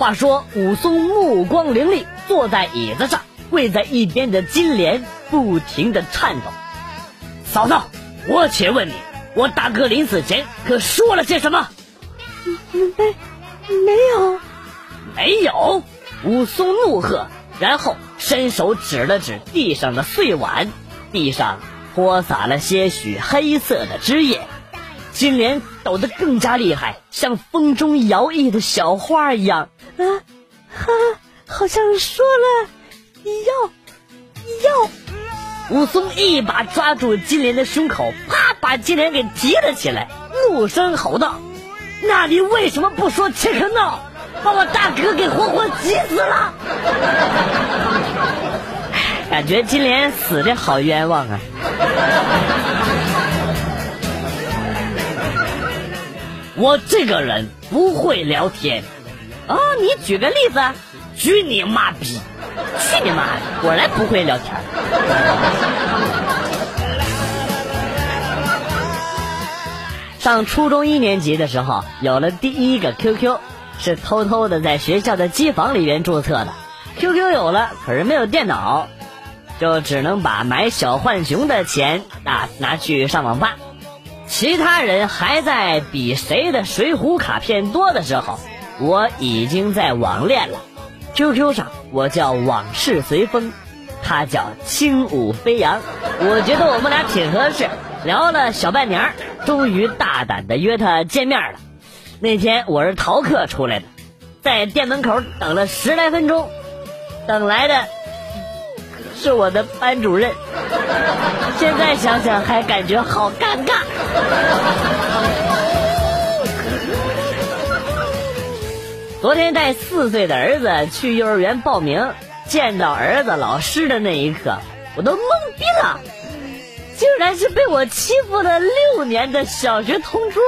话说武松目光凌厉，坐在椅子上，跪在一边的金莲不停的颤抖。嫂子，我且问你，我大哥临死前可说了些什么？没，没有，没有。武松怒喝，然后伸手指了指地上的碎碗，地上泼洒了些许黑色的汁液。金莲抖得更加厉害，像风中摇曳的小花一样。啊，哈，好像说了要要。武松一把抓住金莲的胸口，啪，把金莲给提了起来，怒声吼道：“那你为什么不说切克闹，把我大哥给活活急死了？” 感觉金莲死的好冤枉啊！我这个人不会聊天。哦，你举个例子，举你妈逼！去你妈的！果然不会聊天。上初中一年级的时候，有了第一个 QQ，是偷偷的在学校的机房里边注册的。QQ 有了，可是没有电脑，就只能把买小浣熊的钱啊拿去上网吧。其他人还在比谁的水浒卡片多的时候，我已经在网恋了。QQ 上我叫往事随风，他叫轻舞飞扬。我觉得我们俩挺合适，聊了小半年，终于大胆的约他见面了。那天我是逃课出来的，在店门口等了十来分钟，等来的是我的班主任。现在想想还感觉好尴尬。昨天带四岁的儿子去幼儿园报名，见到儿子老师的那一刻，我都懵逼了，竟然是被我欺负了六年的小学同桌！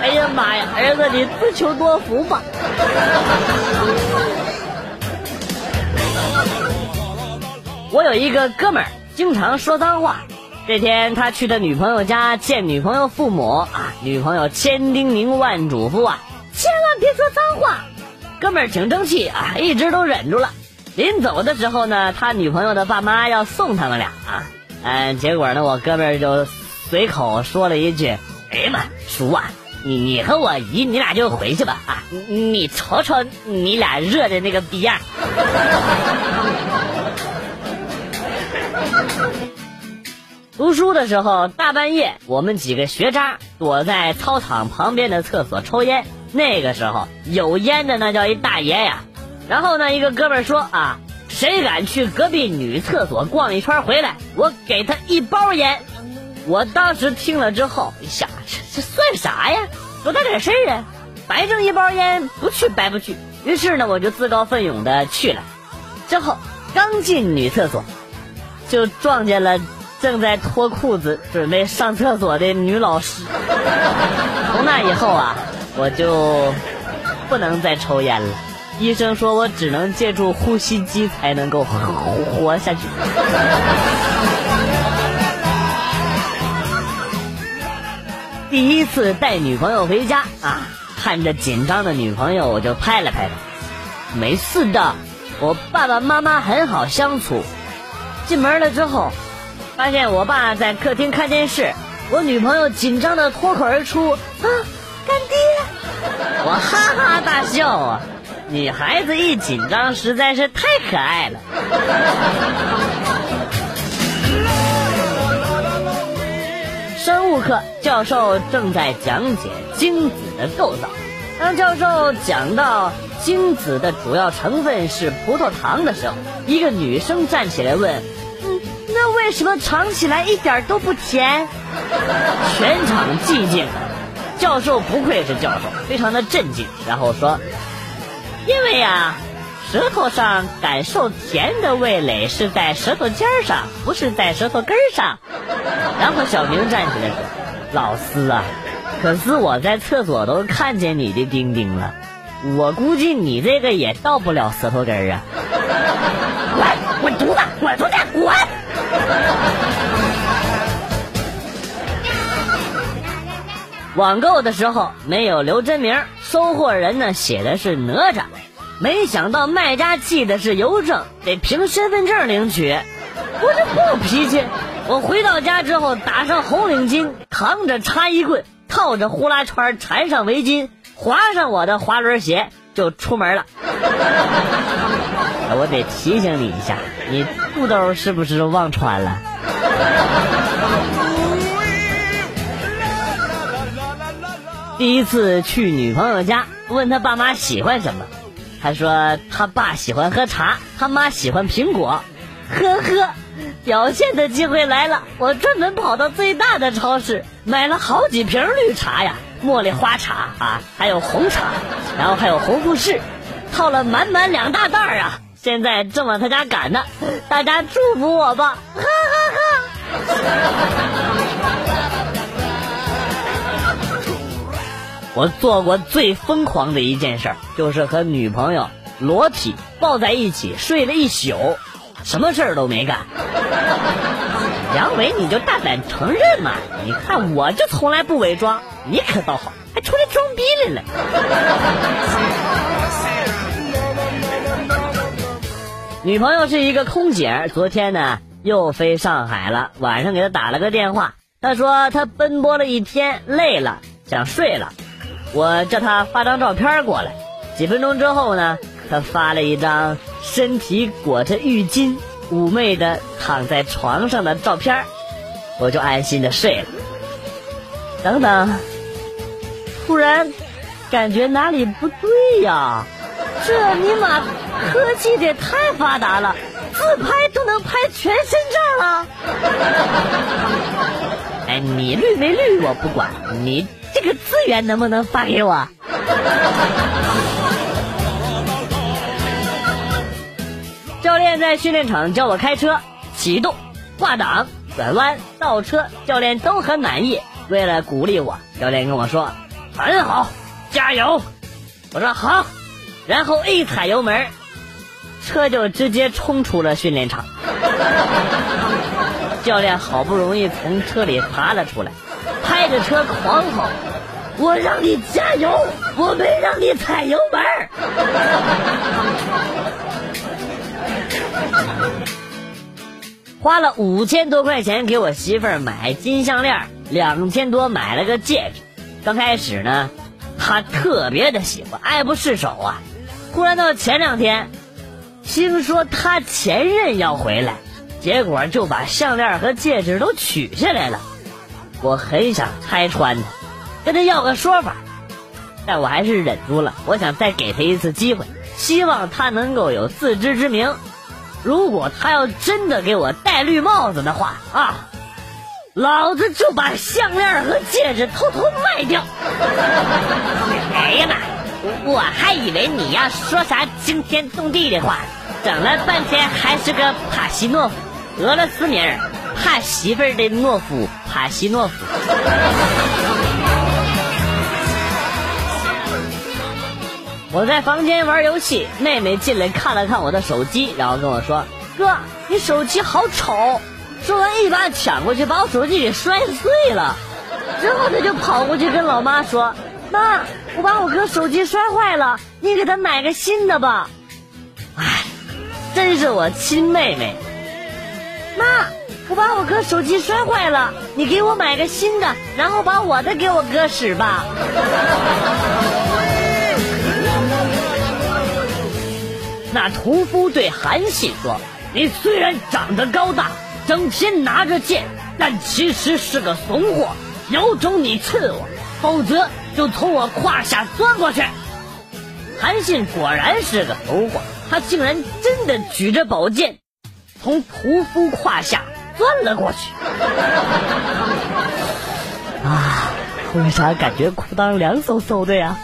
哎呀妈呀，儿子你自求多福吧！我有一个哥们儿，经常说脏话。这天他去他女朋友家见女朋友父母啊，女朋友千叮咛万嘱咐啊，千万别说脏话。哥们儿挺争气啊，一直都忍住了。临走的时候呢，他女朋友的爸妈要送他们俩啊，嗯，结果呢，我哥们儿就随口说了一句：“哎呀妈，叔啊，你你和我姨，你俩就回去吧啊，你瞅瞅你俩热的那个逼样。”读书的时候，大半夜，我们几个学渣躲在操场旁边的厕所抽烟。那个时候有烟的那叫一大爷呀。然后呢，一个哥们说啊，谁敢去隔壁女厕所逛一圈回来，我给他一包烟。我当时听了之后，一想这这算啥呀？多大点事儿啊？白挣一包烟，不去白不去。于是呢，我就自告奋勇的去了。之后刚进女厕所，就撞见了。正在脱裤子准备上厕所的女老师。从那以后啊，我就不能再抽烟了。医生说我只能借助呼吸机才能够活下去。第一次带女朋友回家啊，看着紧张的女朋友，我就拍了拍她，没事的，我爸爸妈妈很好相处。进门了之后。发现我爸在客厅看电视，我女朋友紧张的脱口而出：“啊，干爹！”我哈哈大笑啊！女孩子一紧张实在是太可爱了。生物课教授正在讲解精子的构造，当教授讲到精子的主要成分是葡萄糖的时候，一个女生站起来问。那为什么尝起来一点都不甜？全场寂静。教授不愧是教授，非常的镇静，然后说：“因为呀，舌头上感受甜的味蕾是在舌头尖上，不是在舌头根上。”然后小明站起来说：“老师啊，可是我在厕所都看见你的丁丁了，我估计你这个也到不了舌头根儿啊。”滚，滚犊子，滚出去，滚！网购的时候没有留真名，收货人呢写的是哪吒。没想到卖家寄的是邮政，得凭身份证领取。我这不脾气，我回到家之后打上红领巾，扛着插衣棍，套着呼啦圈，缠上围巾，划上我的滑轮鞋，就出门了。我得提醒你一下，你裤兜是不是忘穿了？第一次去女朋友家，问他爸妈喜欢什么，他说他爸喜欢喝茶，他妈喜欢苹果。呵呵，表现的机会来了，我专门跑到最大的超市买了好几瓶绿茶呀，茉莉花茶啊，还有红茶，然后还有红富士，套了满满两大袋啊，现在正往他家赶呢，大家祝福我吧，哈哈哈。我做过最疯狂的一件事，就是和女朋友裸体抱在一起睡了一宿，什么事儿都没干。杨伟，你就大胆承认嘛！你看我就从来不伪装，你可倒好，还出来装逼来了。女朋友是一个空姐，昨天呢又飞上海了，晚上给她打了个电话，她说她奔波了一天，累了，想睡了。我叫她发张照片过来，几分钟之后呢，她发了一张身体裹着浴巾、妩媚的躺在床上的照片，我就安心的睡了。等等，突然感觉哪里不对呀？这尼玛科技也太发达了，自拍都能拍全身照了。哎，你绿没绿我不管，你。这个资源能不能发给我？教练在训练场教我开车，启动、挂档、转弯、倒车，教练都很满意。为了鼓励我，教练跟我说：“很好，加油！”我说好，然后一踩油门，车就直接冲出了训练场。教练好不容易从车里爬了出来。开着车狂吼，我让你加油，我没让你踩油门。花了五千多块钱给我媳妇儿买金项链，两千多买了个戒指。刚开始呢，她特别的喜欢，爱不释手啊。忽然到前两天，听说她前任要回来，结果就把项链和戒指都取下来了。我很想拆穿他，跟他要个说法，但我还是忍住了。我想再给他一次机会，希望他能够有自知之明。如果他要真的给我戴绿帽子的话啊，老子就把项链和戒指偷偷卖掉。哎呀妈！我还以为你要说啥惊天动地的话，整了半天还是个帕西诺夫，俄罗斯名儿。怕媳妇儿的懦夫，帕西诺夫。我在房间玩游戏，妹妹进来看了看我的手机，然后跟我说：“哥，你手机好丑。”说完一把抢过去，把我手机给摔碎了。之后他就跑过去跟老妈说：“妈，我把我哥手机摔坏了，你给他买个新的吧。”哎，真是我亲妹妹。妈。我把我哥手机摔坏了，你给我买个新的，然后把我的给我哥使吧。那屠夫对韩信说：“你虽然长得高大，整天拿着剑，但其实是个怂货。有种你刺我，否则就从我胯下钻过去。”韩信果然是个怂货，他竟然真的举着宝剑，从屠夫胯下。钻了过去，啊！为啥感觉裤裆凉飕飕的呀？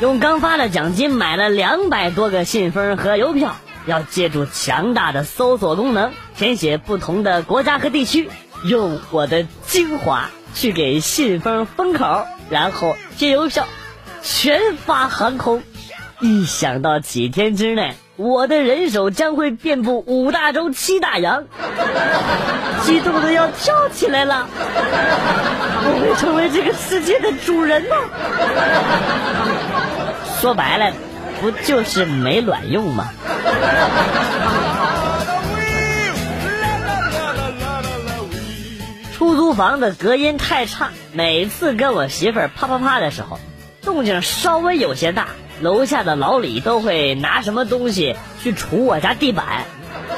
用刚发的奖金买了两百多个信封和邮票，要借助强大的搜索功能填写不同的国家和地区，用我的精华去给信封封口，然后贴邮票，全发航空。一想到几天之内我的人手将会遍布五大洲七大洋，激动的要跳起来了。我会成为这个世界的主人呢。说白了，不就是没卵用吗？出租房的隔音太差，每次跟我媳妇啪啪啪的时候，动静稍微有些大，楼下的老李都会拿什么东西去杵我家地板。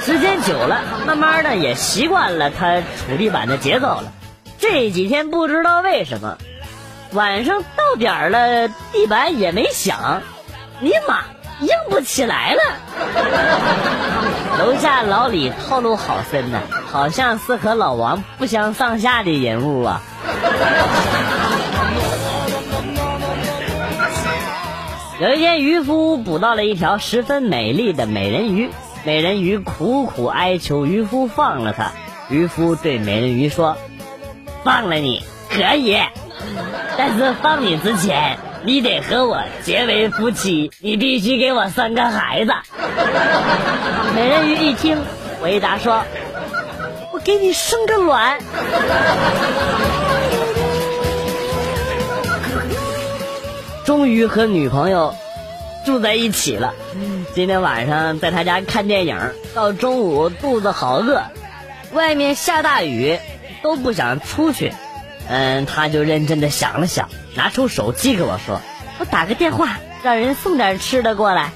时间久了，慢慢的也习惯了他杵地板的节奏了。这几天不知道为什么，晚上到点了，地板也没响，尼玛硬不起来了。楼下老李套路好深呐。好像是和老王不相上下的人物啊！有一天，渔夫捕到了一条十分美丽的美人鱼，美人鱼苦苦哀求渔夫放了它。渔夫对美人鱼说：“放了你可以，但是放你之前，你得和我结为夫妻，你必须给我生个孩子。”美人鱼一听，回答说。我给你生个卵，终于和女朋友住在一起了。今天晚上在他家看电影，到中午肚子好饿，外面下大雨，都不想出去。嗯，他就认真的想了想，拿出手机给我说：“我打个电话，让人送点吃的过来。”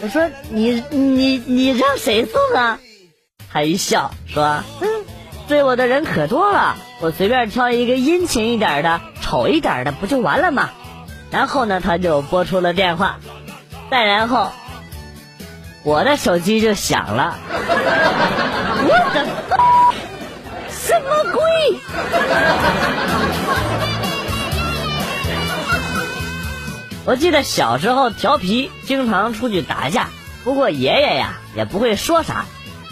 我说：“你你你让谁送啊？”他一笑说：“嗯，追我的人可多了，我随便挑一个殷勤一点的、丑一点的，不就完了吗？”然后呢，他就拨出了电话，再然后，我的手机就响了。我记得小时候调皮，经常出去打架，不过爷爷呀也不会说啥。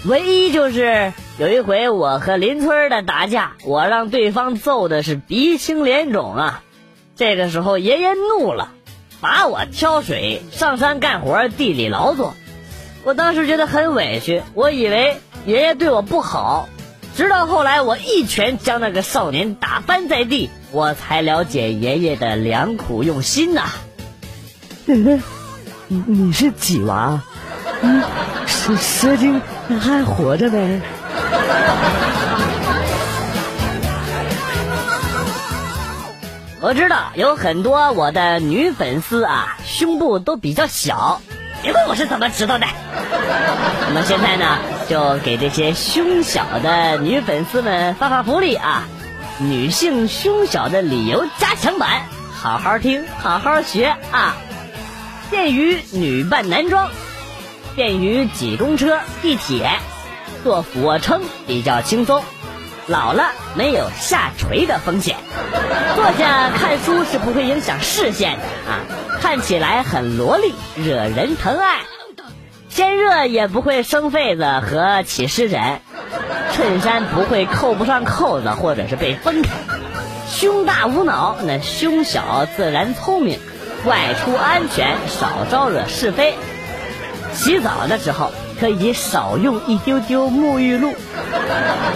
唯一就是有一回我和邻村的打架，我让对方揍的是鼻青脸肿啊。这个时候爷爷怒了，罚我挑水、上山干活、地里劳作。我当时觉得很委屈，我以为爷爷对我不好，直到后来我一拳将那个少年打翻在地，我才了解爷爷的良苦用心呐。奶奶，你你是几娃？嗯，蛇蛇精。还活着呗！我知道有很多我的女粉丝啊，胸部都比较小。别问我是怎么知道的。那么现在呢，就给这些胸小的女粉丝们发发福利啊！女性胸小的理由加强版，好好听，好好学啊！便于女扮男装。便于挤公车、地铁，做俯卧撑比较轻松。老了没有下垂的风险，坐下看书是不会影响视线的啊！看起来很萝莉，惹人疼爱。天热也不会生痱子和起湿疹，衬衫不会扣不上扣子或者是被分开。胸大无脑，那胸小自然聪明，外出安全，少招惹是非。洗澡的时候可以少用一丢丢沐浴露，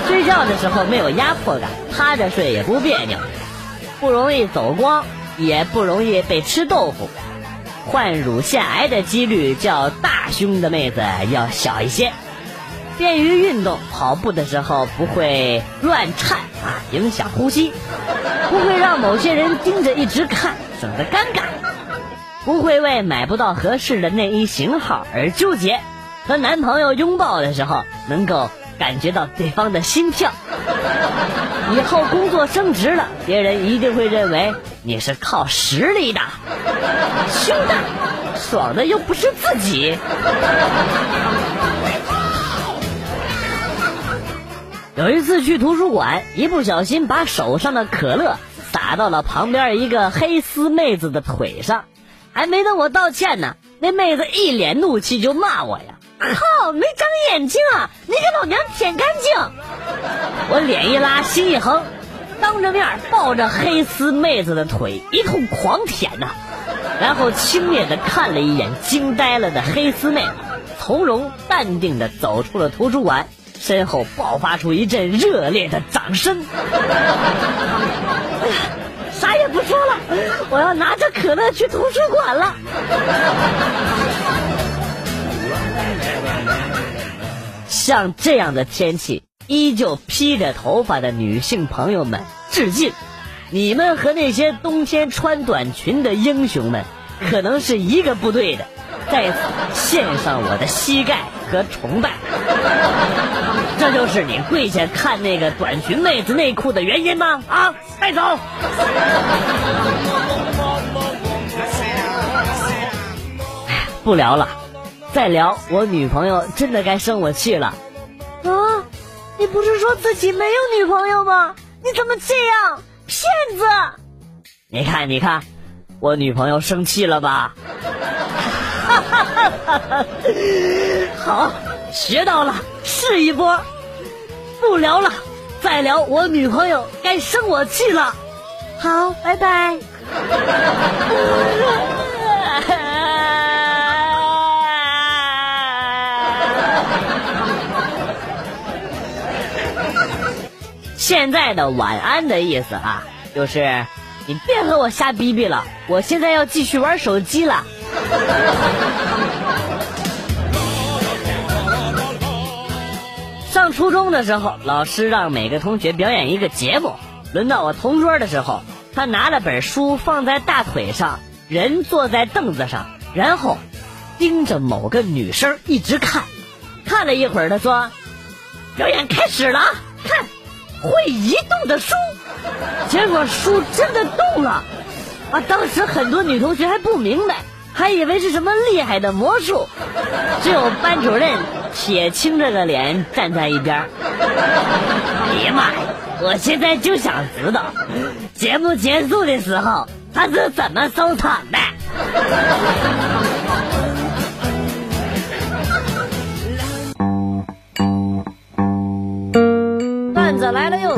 睡觉的时候没有压迫感，趴着睡也不别扭，不容易走光，也不容易被吃豆腐，患乳腺癌的几率较大胸的妹子要小一些，便于运动，跑步的时候不会乱颤啊，影响呼吸，不会让某些人盯着一直看，省得尴尬。不会为买不到合适的内衣型号而纠结，和男朋友拥抱的时候能够感觉到对方的心跳。以后工作升职了，别人一定会认为你是靠实力的。胸大，爽的又不是自己。有一次去图书馆，一不小心把手上的可乐洒到了旁边一个黑丝妹子的腿上。还没等我道歉呢，那妹子一脸怒气就骂我呀！靠，没长眼睛啊！你给老娘舔干净！我脸一拉，心一横，当着面抱着黑丝妹子的腿一通狂舔呐，然后轻蔑的看了一眼惊呆了的黑丝妹，从容淡定的走出了图书馆，身后爆发出一阵热烈的掌声。啥也不说了，我要拿着可乐去图书馆了。像这样的天气，依旧披着头发的女性朋友们，致敬！你们和那些冬天穿短裙的英雄们，可能是一个部队的。在献上我的膝盖和崇拜，这就是你跪下看那个短裙妹子内裤的原因吗？啊，带走！不聊了，再聊我女朋友真的该生我气了。啊，你不是说自己没有女朋友吗？你怎么这样，骗子！你看，你看，我女朋友生气了吧？好，学到了，试一波。不聊了，再聊我女朋友该生我气了。好，拜拜。现在的晚安的意思啊，就是你别和我瞎逼逼了，我现在要继续玩手机了。初中的时候，老师让每个同学表演一个节目。轮到我同桌的时候，他拿了本书放在大腿上，人坐在凳子上，然后盯着某个女生一直看。看了一会儿，他说：“表演开始了，看会移动的书。”结果书真的动了。啊，当时很多女同学还不明白。还以为是什么厉害的魔术，只有班主任铁青着个脸站在一边。哎呀妈呀！我现在就想知道，节目结束的时候他是怎么收场的。